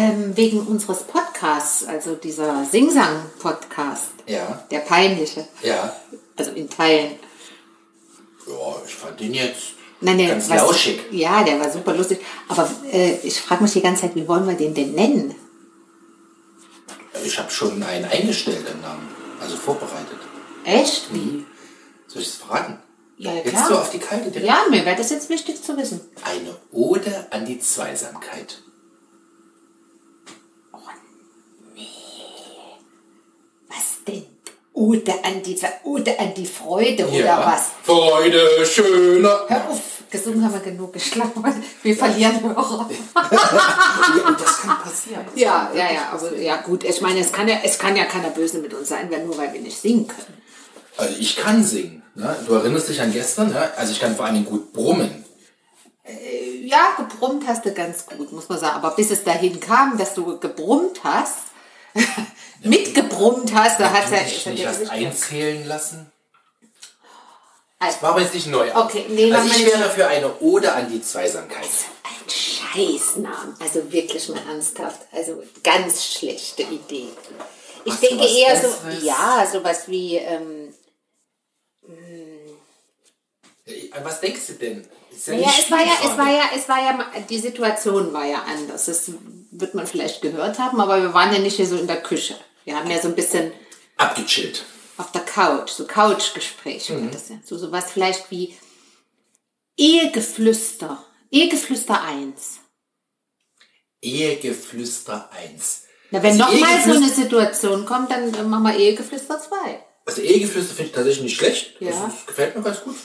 ähm, wegen unseres Podcasts, also dieser Singsang-Podcast, Ja, der peinliche, ja. also in Teilen. Ja, ich fand den jetzt Nein, der ganz war- lauschig. Ja, der war super lustig. Aber äh, ich frage mich die ganze Zeit, wie wollen wir den denn nennen? Ich habe schon einen eingestellten Namen, also vorbereitet. Echt? Wie? Soll ich es verraten? Ja, ja, Jetzt klar. so auf die kalte direkt. Ja, mir wäre das jetzt wichtig zu wissen. Eine Ode an die Zweisamkeit. Was denn? Ode an die, Ode an die Freude oder Ja. was? Freude, schöner. Hör auf, gesungen haben wir genug geschlafen. Wir verlieren Hörer. Ja, und das kann passieren. Das Ja, kann ja, ja, aber ja gut, ich meine, es kann ja, es kann ja keiner böse mit uns sein, wenn nur weil wir nicht singen können. Also ich kann singen. Ne? Du erinnerst dich an gestern, ne? also ich kann vor allem gut brummen. Ja, gebrummt hast du ganz gut, muss man sagen. Aber bis es dahin kam, dass du gebrummt hast, mitgebrummt hast, da hat er. nicht erst einzählen lassen. Also, War aber jetzt nicht neu. Okay, nee, also ich wäre für eine Ode an die Zweisamkeit. ein Scheißnamen. Also wirklich mal ernsthaft. Also ganz schlechte Idee. Ich du denke eher so, Besseres? ja, sowas wie, ähm, An was denkst du denn? Ist ja Ja, nicht es war ja, es war ja, es war ja, die Situation war ja anders. Das wird man vielleicht gehört haben, aber wir waren ja nicht hier so in der Küche. Wir haben ja so ein bisschen Abgechillt. auf der Couch, so Couchgespräche. Mhm. Das ja. So sowas vielleicht wie Ehegeflüster. Ehegeflüster 1. Ehegeflüster 1. Na, wenn Also nochmal so eine Situation kommt, dann machen wir Ehegeflüster 2. Also Ehegeflüster finde ich tatsächlich nicht schlecht. Ja. Das, gefällt mir ganz gut.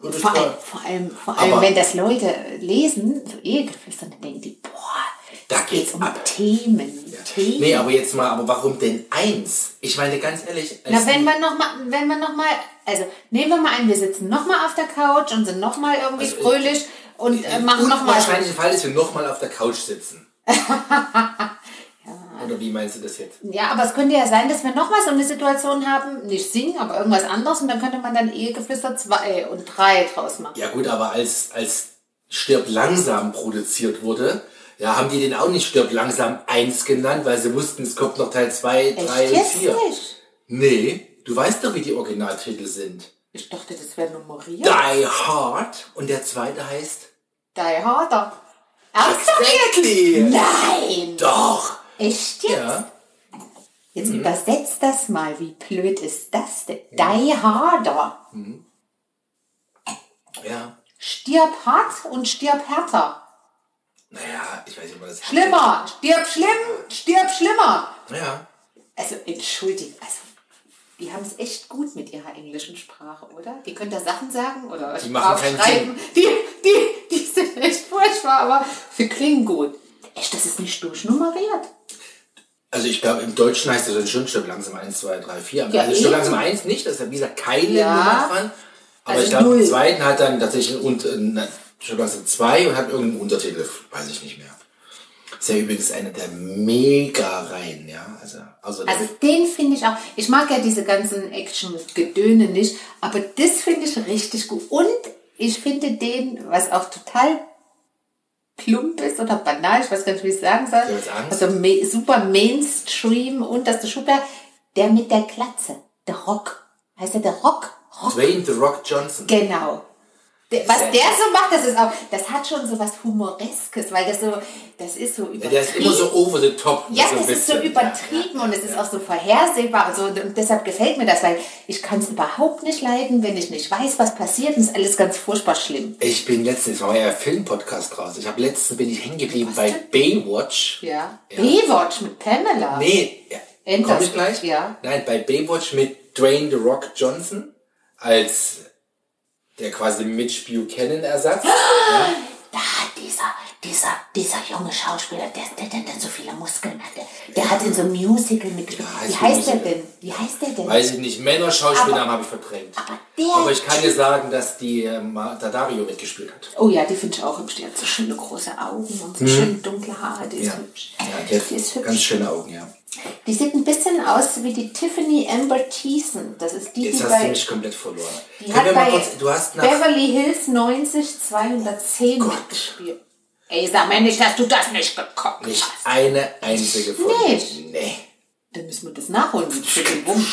Vor allem, Mal. vor allem, vor allem wenn das Leute lesen, so Ehegeflüster, dann denken die, boah, Da geht's um ab. Themen. Themen. Nee, aber jetzt mal, aber warum denn eins? Ich meine, ganz ehrlich. Na, wenn wir noch mal, wenn wir noch mal, also nehmen wir mal an, wir sitzen noch mal auf der Couch und sind noch mal irgendwie Also, fröhlich und äh, machen noch mal. Wahrscheinlich der Fall ist, wir nochmal auf der Couch sitzen. Oder wie meinst du das jetzt? Ja, aber es könnte ja sein, dass wir noch mal so eine Situation haben, nicht singen, aber irgendwas anderes und dann könnte man dann Ehegeflüster zwei und drei draus machen. Ja gut, aber als, als Stirb langsam produziert wurde, ja, haben die den auch nicht Stirb langsam 1 genannt, weil sie wussten, es kommt noch Teil 2, 3 Echt und jetzt 4. nicht? Nee, du weißt doch, wie die Originaltitel sind. Ich dachte, das wäre nummeriert. Die Hard und der zweite heißt Die Harder. Ernsthaft? Exactly. Nein! Doch. Echt jetzt? Ja. Jetzt übersetzt das mal. Wie blöd ist das denn? Die Harder. Ja. Stirb hart und stirb härter. Naja, ich weiß nicht, ob man das Schlimmer. Stirb schlimm. Stirb schlimmer. Ja. Also, entschuldigt. Also, die haben es echt gut mit ihrer englischen Sprache, oder? Die können da Sachen sagen oder Die machen keinen aufschreiben. Die, die, die sind echt furchtbar, aber sie klingen gut. Echt, das ist nicht durchnummeriert. Also ich glaube, im Deutschen heißt das schon Stirb langsam 1, 2, 3, 4. Ja, also eben. langsam 1 nicht, da ist ja wie gesagt keine Ja. Nummer dran. Aber Also ich glaube, im zweiten hat dann tatsächlich und, äh, Stirb langsam 2 und hat irgendeinen Untertitel, weiß ich nicht mehr. Ist ja übrigens einer der Mega-Reihen, ja. Also, also, Also den finde ich auch. Ich mag ja diese ganzen Action-Gedöne nicht, aber das finde ich richtig gut. Und ich finde den, was auch total plump ist oder banal, ich weiß gar nicht, wie ich es sagen soll. Der. Also super Mainstream und das Schuber, der mit der Glatze, der Rock. Heißt der der Rock? Rock. Dwayne The Rock Johnson. Genau. Was der so macht, das ist auch, das hat schon so was Humoreskes, weil das so, das ist so Ja, übertrieben. der ist immer so over the top. Ja, ein das ist so übertrieben Ja, ja, und es ist auch so vorhersehbar und, so, und deshalb gefällt mir das, weil ich kann es überhaupt nicht leiden, wenn ich nicht weiß, was passiert und es ist alles ganz furchtbar schlimm. Ich bin letztens, war ja ein Filmpodcast raus. Ich habe letztens bin ich hängen geblieben bei denn? Baywatch. Ja. Ja. Baywatch mit Pamela. Nee, ja, Enders- komm ich gleich? ja. Nein, bei Baywatch mit Dwayne The Rock Johnson als der quasi Mitch Buchanan-Ersatz. Da hat dieser, dieser, dieser junge Schauspieler, der, der, der, der so viele Muskeln hatte, der hat in so einem Musical mitgespielt. Ja, Wie heißt der denn? Wie heißt der denn? Weiß ich nicht, Männer-Schauspielernamen Aber- habe ich verdrängt. aber der Aber ich kann dir sagen, dass die äh, Marta Dario mitgespielt hat. Oh ja, die finde ich auch hübsch. Die hat so schöne große Augen und so schöne dunkle Haare. Die ist. Ja, hübsch. ja die die ist hübsch. ganz schöne Augen, ja. Die sieht ein bisschen aus wie die Tiffany Amber Thiessen. Das ist die, Jetzt die hast du bei, mich komplett verloren. die Können hat bei kurz, du hast nach, Beverly Hills 90 210 Gott. mitgespielt. Ey, sag mir nicht, dass du das nicht geguckt Nicht hast. eine einzige Folge. Nicht? Nee. Dann müssen wir das nachholen. Die Pretty Wum.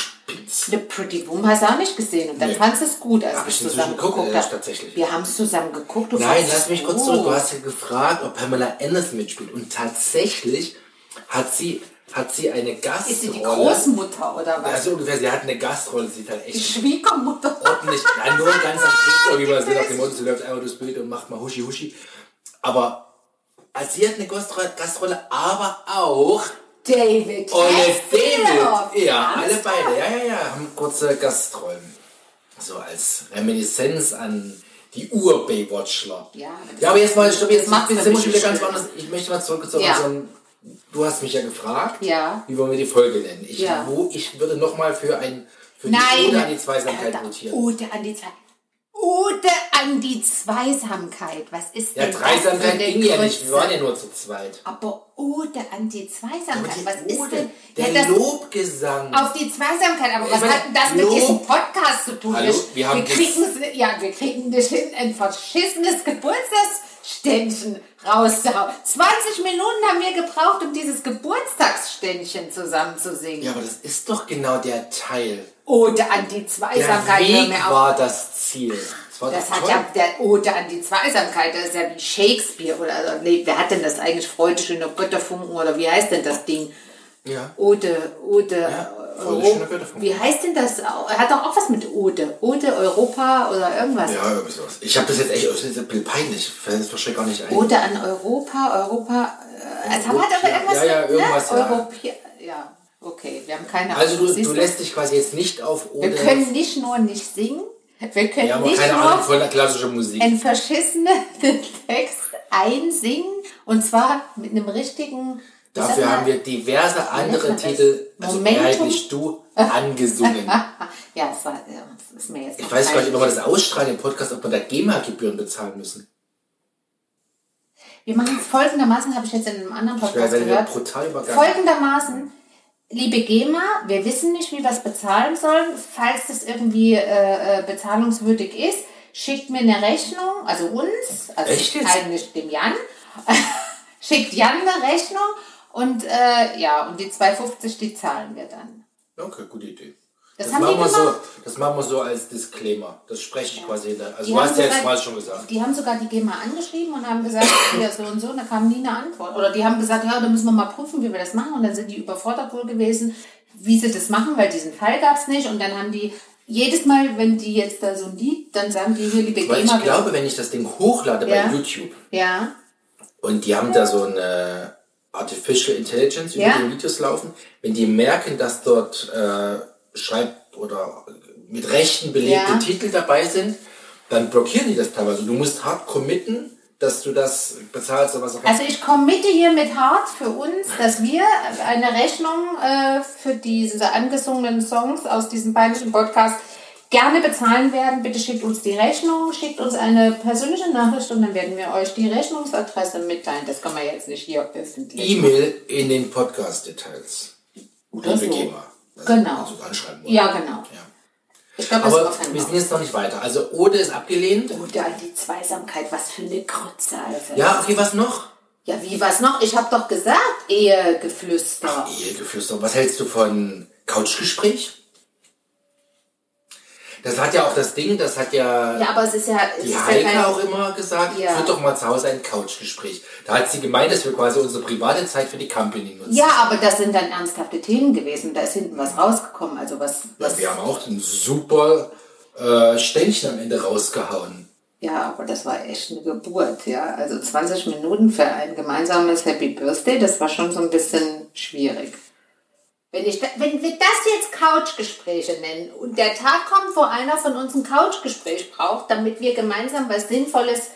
The Pretty Wum hast du auch nicht gesehen. Und dann Nee. fandst du es gut, als Hab wir ich zusammen geguckt, äh, haben. tatsächlich. Wir haben es zusammen geguckt. Du Nein, lass mich kurz gut. zurück. Du hast ja gefragt, ob Pamela Anderson mitspielt. Und tatsächlich hat sie, hat sie eine Gastrolle. Ist sie die Großmutter oder was? Also ungefähr, sie hat eine Gastrolle, sie halt Die echt Schwiegermutter. ordentlich, nein, nur ganz am Schluss, wie man sieht auf dem Motto, sie läuft einmal durchs Bild und macht mal Huschi Huschi. Aber als sie hat eine Gastrolle, aber auch David. Ole. David. Ja, alle beide, ja, ja, ja, haben kurze Gastrollen. So als Reminiszenz an die Ur-Baywatchler. Ja, ja, aber jetzt mal, stopp, jetzt das macht's sind wir nämlich schon wieder ganz woanders. Ich möchte mal zurück zu Ja. unserem, du hast mich ja gefragt, Ja. wie wollen wir die Folge nennen. Ich, Ja. wo, ich würde nochmal für ein, für Nein. die Ode an die Zweisamkeit votieren. Ode an die Zweisamkeit. Ode an die Zweisamkeit. Was ist Ja, denn Dreisamkeit ging ja nicht, wir waren ja nur zu zweit. Aber Ode an die Zweisamkeit. die Was ist Ode, denn? der Ja, Lobgesang. auf die Zweisamkeit. Aber was meine, hat denn das mit Lob- diesem Podcast zu tun? Hallo, wir haben kriegen ja, wir kriegen ein verschissenes Geburtstagsständchen rauszuhauen. 20 Minuten haben wir gebraucht, um dieses Geburtstagsständchen zusammen zu singen. Ja, aber das ist doch genau der Teil. Ode an die Der Zweisamkeit. hör Weg war das Ziel. Das war Das hat toll. ja der Ode an die Zweisamkeit, das ist ja wie Shakespeare oder also, nee, wer hat denn das eigentlich Freude schöner Götterfunken oder wie heißt denn das Ding? Ja. Ode, Ode, Ja, Freude Euro- schöner Götterfunken. wie heißt denn das? Er hat doch auch was mit Ode. Ode Europa oder irgendwas. Ja, irgendwie sowas. Ich habe das jetzt echt, das ist ein bisschen peinlich. Fällt wahrscheinlich gar nicht ein. Ode an Europa, Europa, äh, es hat halt aber irgendwas Ja, ja, mit, irgendwas, ne? ja. Europäer, ja, okay, wir haben keine Also du, Siehst du lässt dich quasi jetzt nicht auf Wir Ode... können nicht nur nicht singen, wir können ja, nicht keine Ahnung von der klassischen Musik. einen verschissenen Text einsingen und zwar mit einem richtigen. Dafür haben wir diverse andere? Titel, also mehrheitlich du, angesungen. Ja, das war, ist mir jetzt Ich weiß gar nicht, ob wir das ausstrahlen im Podcast, ob wir da GEMA-Gebühren bezahlen müssen. Wir machen es folgendermaßen, habe ich jetzt in einem anderen Podcast ja gehört. brutal übergangen. Folgendermaßen, liebe GEMA, wir wissen nicht, wie wir es bezahlen sollen. Falls das irgendwie äh, äh, bezahlungswürdig ist, schickt mir eine Rechnung, also uns, also eigentlich dem Jan, schickt Jan eine Rechnung und äh, ja, und die 2,50, die zahlen wir dann. Okay, gute Idee. Das Das, machen wir so, das machen wir so als Disclaimer. Das spreche ich quasi hinter. Also Die du hast ja jetzt mal schon gesagt. Die haben sogar die GEMA angeschrieben und haben gesagt, ja, so und so, und da kam nie eine Antwort. Oder die haben gesagt, ja, da müssen wir mal prüfen, wie wir das machen. Und dann sind die überfordert wohl gewesen, wie sie das machen, weil diesen Fall gab es nicht. Und dann haben die jedes Mal, wenn die jetzt da so ein Lied, dann sagen die hier, liebe Weil GEMA. ich glaube, wenn ich das Ding hochlade Ja. bei YouTube ja, und die haben da so eine Artificial Intelligence über Ja. die Videos laufen, wenn die merken, dass dort äh, Schreib- oder mit Rechten belegte Ja. Titel dabei sind, dann blockieren die das teilweise. Du musst hart committen, dass du das bezahlst oder was auch immer. also ich committe hier mit hart für uns, dass wir eine Rechnung äh, für diese angesungenen Songs aus diesem peinlichen Podcast gerne bezahlen werden. Bitte schickt uns die Rechnung, schickt uns eine persönliche Nachricht und dann werden wir euch die Rechnungsadresse mitteilen. Das kann man jetzt nicht hier öffentlich. E-Mail in den Podcast-Details. Oder so. GEMA. Also, Genau. Also anschreiben wollen. Ja, genau. Ja. Ich glaube, das Aber wir sind jetzt noch nicht weiter. Also Ode ist abgelehnt. Oder die Zweisamkeit, was für eine Grütze, Alter. Ja, okay, was noch? Ja, wie was noch? Ich habe doch gesagt, Ehegeflüster. Ehegeflüster. Was hältst du von Couchgespräch? Das hat ja auch das Ding, das hat ja, Ja, aber es ist ja... Es die ist ja Heike kein- auch immer gesagt, Ja. führt doch mal zu Hause ein Couchgespräch. Da hat sie gemeint, dass wir quasi unsere private Zeit für die Company nutzen. Ja, aber das sind dann ernsthafte Themen gewesen. Da ist hinten was rausgekommen. Also was... was Wir haben auch ein super äh, Ständchen am Ende rausgehauen. ja, aber das war echt eine Geburt, ja. Also 20 Minuten für ein gemeinsames Happy Birthday, das war schon so ein bisschen schwierig. Wenn, ich, wenn wir das jetzt Couchgespräche nennen und der Tag kommt, wo einer von uns ein Couchgespräch braucht, damit wir gemeinsam was Sinnvolles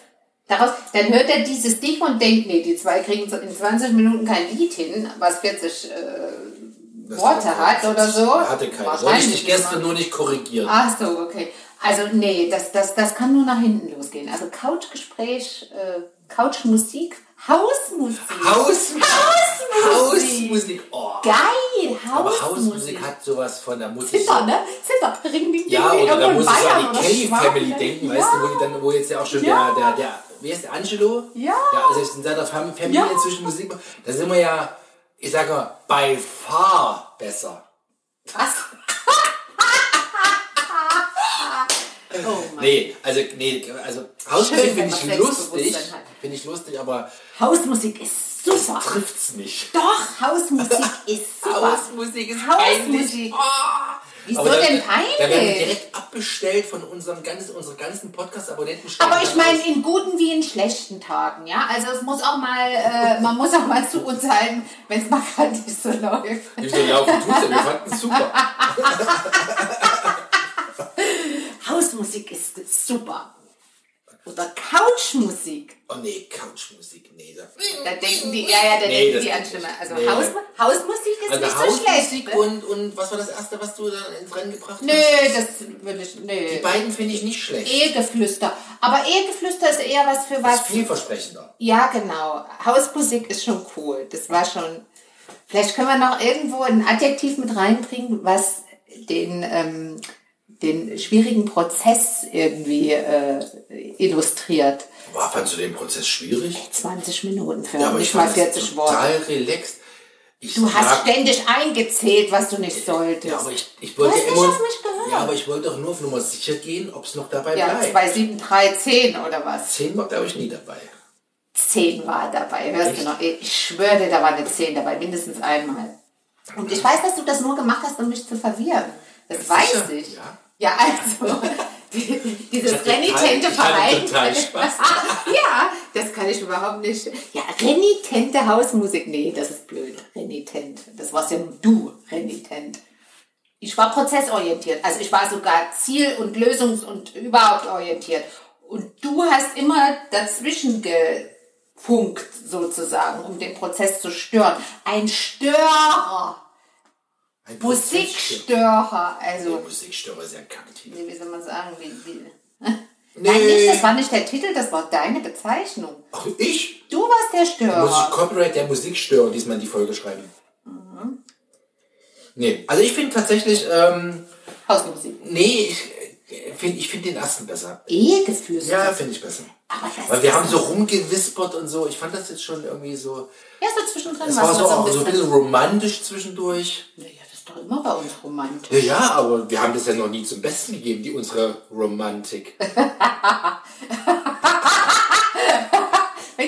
daraus, dann hört er dieses Ding und denkt, nee, die zwei kriegen in 20 Minuten kein Lied hin, was 40 äh, Worte hat oder so. Hatte keine. Wollte ich dich gestern nur nicht korrigieren. Ach so, okay. Also nee, das, das, das kann nur nach hinten losgehen. Also Couchgespräch, äh, Couchmusik, Hausmusik. Hausmusik. Hausmusik. Hausmusik. Oh. Geil, Aber Hausmusik. Hausmusik hat sowas von, muss ich Zitter, ne? Zitter. Ring, ding, ding, Ja, oder da muss ich an die Kelly Family ne? denken, weißt du, wo, die dann, wo jetzt ja auch schon der, der, der wie heißt der, Angelo? Ja. Ja, also in seiner Fam- Familie Ja. zwischen Musik, da sind wir ja, ich sage mal, by far besser. Was? Oh Mann. Nee, also, nee, also Hausmusik finde ich lustig, finde ich lustig, aber Hausmusik ist super. trifft's nicht. Doch, Hausmusik ist super. Hausmusik ist Hausmusik. peinlich. Oh. Wieso Aber denn Da werden wir peinlich? direkt abbestellt von unseren ganzen, unseren ganzen Podcast-Abonnenten. Aber ich meine in guten wie in schlechten Tagen, ja. Also es muss auch mal, äh, man muss auch mal zu uns halten, wenn es mal gerade nicht so läuft. Wieso laufen tut's denn? Wir fanden es super. Hausmusik ist super. Oder Couchmusik. Oh nee, Couchmusik, nee. Da, Da denken die, ja, ja, da Nee, denken das die an nicht. Also Nee. Haus, Hausmusik ist also nicht so schlecht. Hausmusik Ne? und, und was war das erste, was du da ins Rennen gebracht Nö, hast? das will ich, Die nö. beiden finde ich nicht schlecht. Ehegeflüster. Aber Ehegeflüster ist eher was für Das was. ist vielversprechender. Ja, genau. Hausmusik ist schon cool. Das war schon. Vielleicht können wir noch irgendwo ein Adjektiv mit reinbringen, was den, ähm, den schwierigen Prozess irgendwie äh, illustriert. Boah, fandst du den Prozess schwierig? 20 Minuten für Ja, nicht mal fand das 40 Worte. total relaxed. Ich Du hast ständig eingezählt, was du nicht solltest. Ja, aber ich, ich wollte Du hast nicht immer. auf mich gehört. Ja, aber ich wollte doch nur auf Nummer sicher gehen, ob es noch dabei Ja, bleibt. 2, 7, 3, 10 oder was? 10 war, glaube ich, nie dabei. 10 war dabei. Hörst du noch? Ich schwöre dir, da war eine 10 dabei, mindestens einmal. Und ich weiß, dass du das nur gemacht hast, um mich zu verwirren. Das Ja, weiß sicher. ich. Ja. Ja, also, die, dieses renitente Verhalten. ja, das kann ich überhaupt nicht. Ja, renitente Hausmusik. Nee, das ist blöd. Renitent. Das warst ja nur du, renitent. Ich war prozessorientiert. Also ich war sogar ziel- und lösungs- und überhaupt orientiert. Und du hast immer dazwischen gefunkt, sozusagen, um den Prozess zu stören. Ein Störer. Ein Musikstörer. Der Also, Musikstörer ist ja ein Kacktitel. wie soll man sagen, wie, wie. Nee. Nein, nicht, das war nicht der Titel, das war deine Bezeichnung. Ach, ich? Du warst der Muss ich Störer. Copyright der Musikstörer diesmal in die Folge schreiben? Mhm. Nee, also ich finde tatsächlich, ähm, Hausmusik. nee, ich äh, finde ich find den ersten besser. Ehegeflüster. Ja, finde ich besser. Aber das Weil wir haben so rumgewispert und so. Ich fand das jetzt schon irgendwie so. Ja, so zwischendrin Es war so auch so ein bisschen. romantisch zwischendurch. Ist doch immer bei uns romantisch. Ja, ja, aber wir haben das ja noch nie zum Besten gegeben, die unsere Romantik. Wenn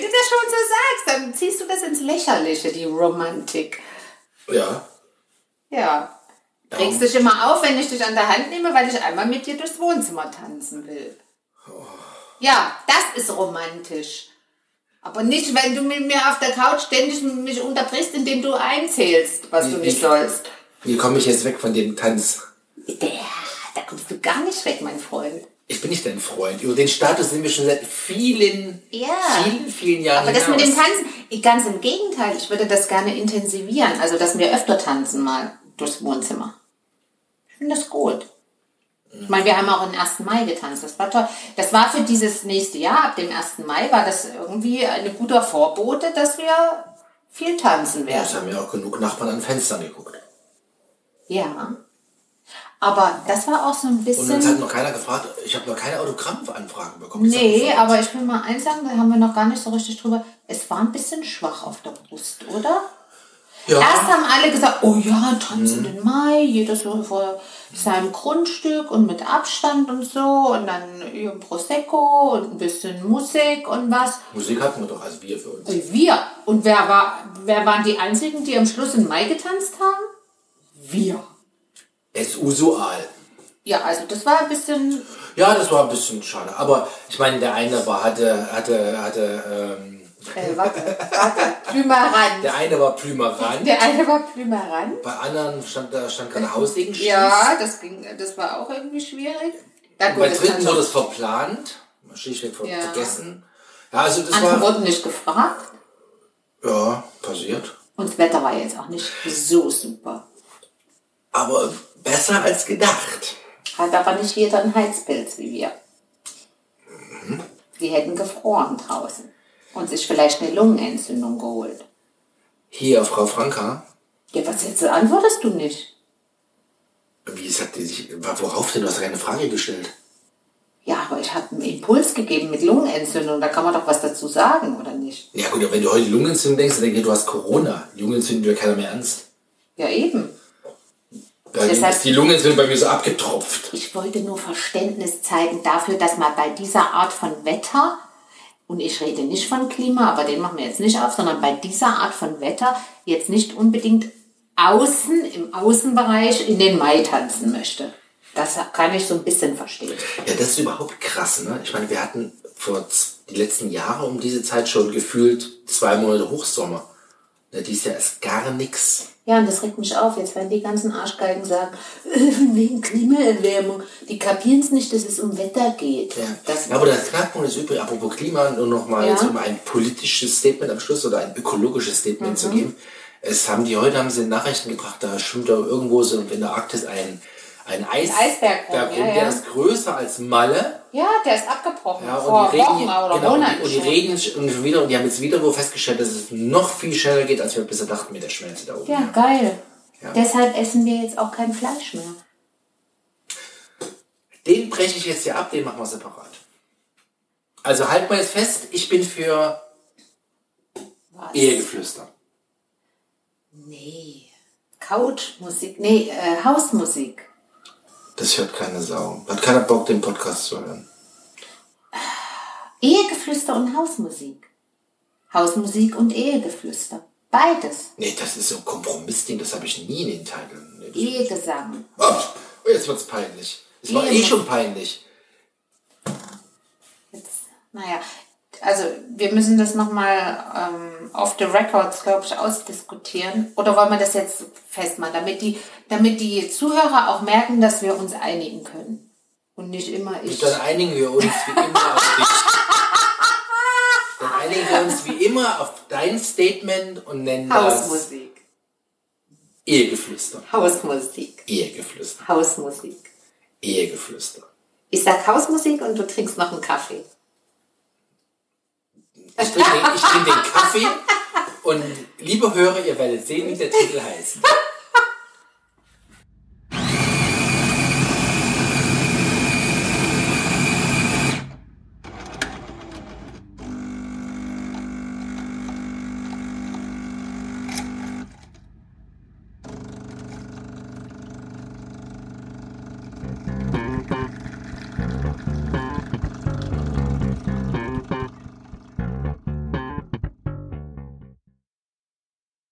du das schon so sagst, dann ziehst du das ins Lächerliche, die Romantik. Ja. Ja. Regst dich immer auf, wenn ich dich an der Hand nehme, weil ich einmal mit dir durchs Wohnzimmer tanzen will. Ja, das ist romantisch. Aber nicht, wenn du mit mir auf der Couch ständig mich unterbrichst, indem du einzählst, was du nicht sollst. Wie komme ich jetzt weg von dem Tanz? Ja, da kommst du gar nicht weg, mein Freund. Ich bin nicht dein Freund. Über den Status sind wir schon seit vielen, Ja. vielen, vielen Jahren Aber das mit dem hinaus. Tanzen, ganz im Gegenteil, ich würde das gerne intensivieren. Also, dass wir öfter tanzen mal durchs Wohnzimmer. Ich finde das gut. Ich meine, wir haben auch am 1. Mai getanzt. Das war toll. Das war für dieses nächste Jahr, ab dem 1. Mai, war das irgendwie ein guter Vorbote, dass wir viel tanzen Ja, es werden. haben ja auch genug Nachbarn an Fenstern geguckt. Ja. Aber das war auch so ein Und uns hat bisschen. noch keiner gefragt, ich habe noch keine Autogrammanfragen bekommen. Nee, aber ich will mal eins sagen, da haben wir noch gar nicht so richtig drüber. Es war ein bisschen schwach auf der Brust, oder? ja, Erst haben alle gesagt, oh ja, tanzen den Mai, jeder so vor seinem Grundstück und mit Abstand und so und dann ein Prosecco und ein bisschen Musik und was. Musik hatten wir doch, also wir für uns. Wir. Und wer, war, wer waren die einzigen, die am Schluss in Mai getanzt haben? Wir. Es ist usual. Ja, also das war ein bisschen, Ja, das war ein bisschen schade. Aber ich meine, der eine war, hatte, hatte, hatte, ähm, äh, warte, warte, Plümerand. der eine war Plümerand, Der eine war Plümerand. bei anderen stand da stand gerade Haussegen Ja, das ging, das war auch irgendwie schwierig. Ja, gut, Bei dritten wurde es verplant, schlichtweg Ja. vergessen. Ja, also das Andere war, wurden nicht gefragt. ja, passiert. Und das Wetter war jetzt auch nicht so super. Aber besser als gedacht. Hat aber nicht jeder einen Heizpilz wie wir. Die hätten gefroren draußen und sich vielleicht eine Lungenentzündung geholt. Hier, Frau Franka, Ja, was jetzt antwortest du nicht? wie sagt die sich, worauf denn? Du hast keine Frage gestellt. Ja, aber ich habe einen Impuls gegeben mit Lungenentzündung. Da kann man doch was dazu sagen, oder nicht? Ja gut, aber wenn du heute Lungenentzündung denkst, dann denke ich, du hast Corona. Lungenentzündung wird keiner mehr ernst. Ja, eben. Da Deshalb- ist die Lungenentzündung bei mir so abgetropft. Ich wollte nur Verständnis zeigen dafür, dass man bei dieser Art von Wetter, und ich rede nicht von Klima, aber den machen wir jetzt nicht auf, sondern bei dieser Art von Wetter jetzt nicht unbedingt außen, im Außenbereich in den Mai tanzen möchte. Das kann ich so ein bisschen verstehen. Ja, das ist überhaupt krass, ne? Ich meine, wir hatten vor die letzten Jahre um diese Zeit schon gefühlt zwei Monate Hochsommer. Ne, dies Jahr ist gar nix. Ja, und das regt mich auf. Jetzt werden die ganzen Arschgeigen sagen, wegen Klimaerwärmung. Die kapieren es nicht, dass es um Wetter geht. Ja. Das, ja, aber der Knackpunkt ist übrigens, apropos Klima, nur noch mal Ja. um ein politisches Statement am Schluss oder ein ökologisches Statement zu geben. Es haben die heute haben sie in Nachrichten gebracht, da schwimmt da irgendwo so in der Arktis ein, ein Eis, Eisberg rum, ja, der ja. ist größer als Malle. ja, der ist abgebrochen. Ja, vor und die reden, Wochen oder genau, und Monaten. die, und die reden und schon wieder und die haben jetzt wieder wo festgestellt, dass es noch viel schneller geht, als wir bisher dachten mit der Schmelze da oben. Ja, geil. Ja. Deshalb essen wir jetzt auch kein Fleisch mehr. Den breche ich jetzt hier ab, den machen wir separat. Also halt mal jetzt fest, ich bin für Was? Ehegeflüster. Nee. Couchmusik. Nee, äh, Hausmusik. Das hört keine Sau. Hat keiner Bock, den Podcast zu hören. Ehegeflüster und Hausmusik. Hausmusik und Ehegeflüster. Beides. Nee, das ist so ein Kompromissding, das habe ich nie in den Titeln. Nee, Ehegesang. Oh, jetzt wird's peinlich. Es war eh schon peinlich. Jetzt, naja, also wir müssen das nochmal ähm, off the records, glaube ich, ausdiskutieren. Oder wollen wir das jetzt festmachen, damit die, damit die Zuhörer auch merken, dass wir uns einigen können. Und nicht immer ich. Und dann einigen wir uns wie immer auf dich. Dann einigen wir uns wie immer auf dein Statement und nennen das Hausmusik. Ehegeflüster. Hausmusik. Ehegeflüster. Hausmusik. Ehegeflüster. Ich sag Hausmusik und du trinkst noch einen Kaffee. Ich trinke den, ich den Kaffee und liebe Hörer, ihr werdet sehen, wie der Titel heißt.